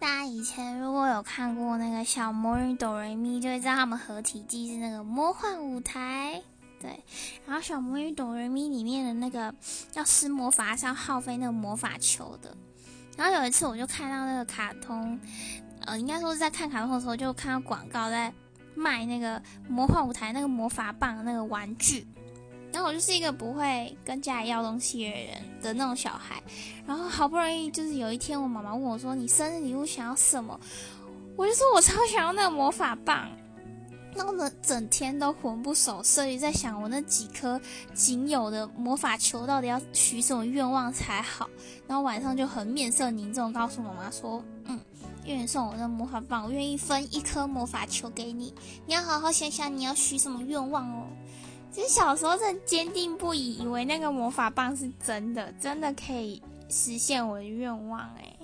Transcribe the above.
大家以前如果有看过那个小魔女哆瑞咪，就会知道他们合体技是那个魔幻舞台。对，然后小魔女哆瑞咪里面的那个要施魔法是要耗费那个魔法球的。然后有一次我就看到那个卡通，呃，应该说是在看卡通的时候就看到广告在卖那个魔幻舞台那个魔法棒那个玩具。然后我就是一个不会跟家里要东西的人的那种小孩。然后好不容易就是有一天，我妈妈问我说：“你生日礼物想要什么？”我就说我超想要那个魔法棒。弄得整天都魂不守舍，于在想我那几颗仅有的魔法球到底要许什么愿望才好。然后晚上就很面色凝重，告诉妈妈说：“嗯，愿意送我那魔法棒，我愿意分一颗魔法球给你。你要好好想想你要许什么愿望哦。”其实小时候真的坚定不移，以为那个魔法棒是真的，真的可以实现我的愿望。诶。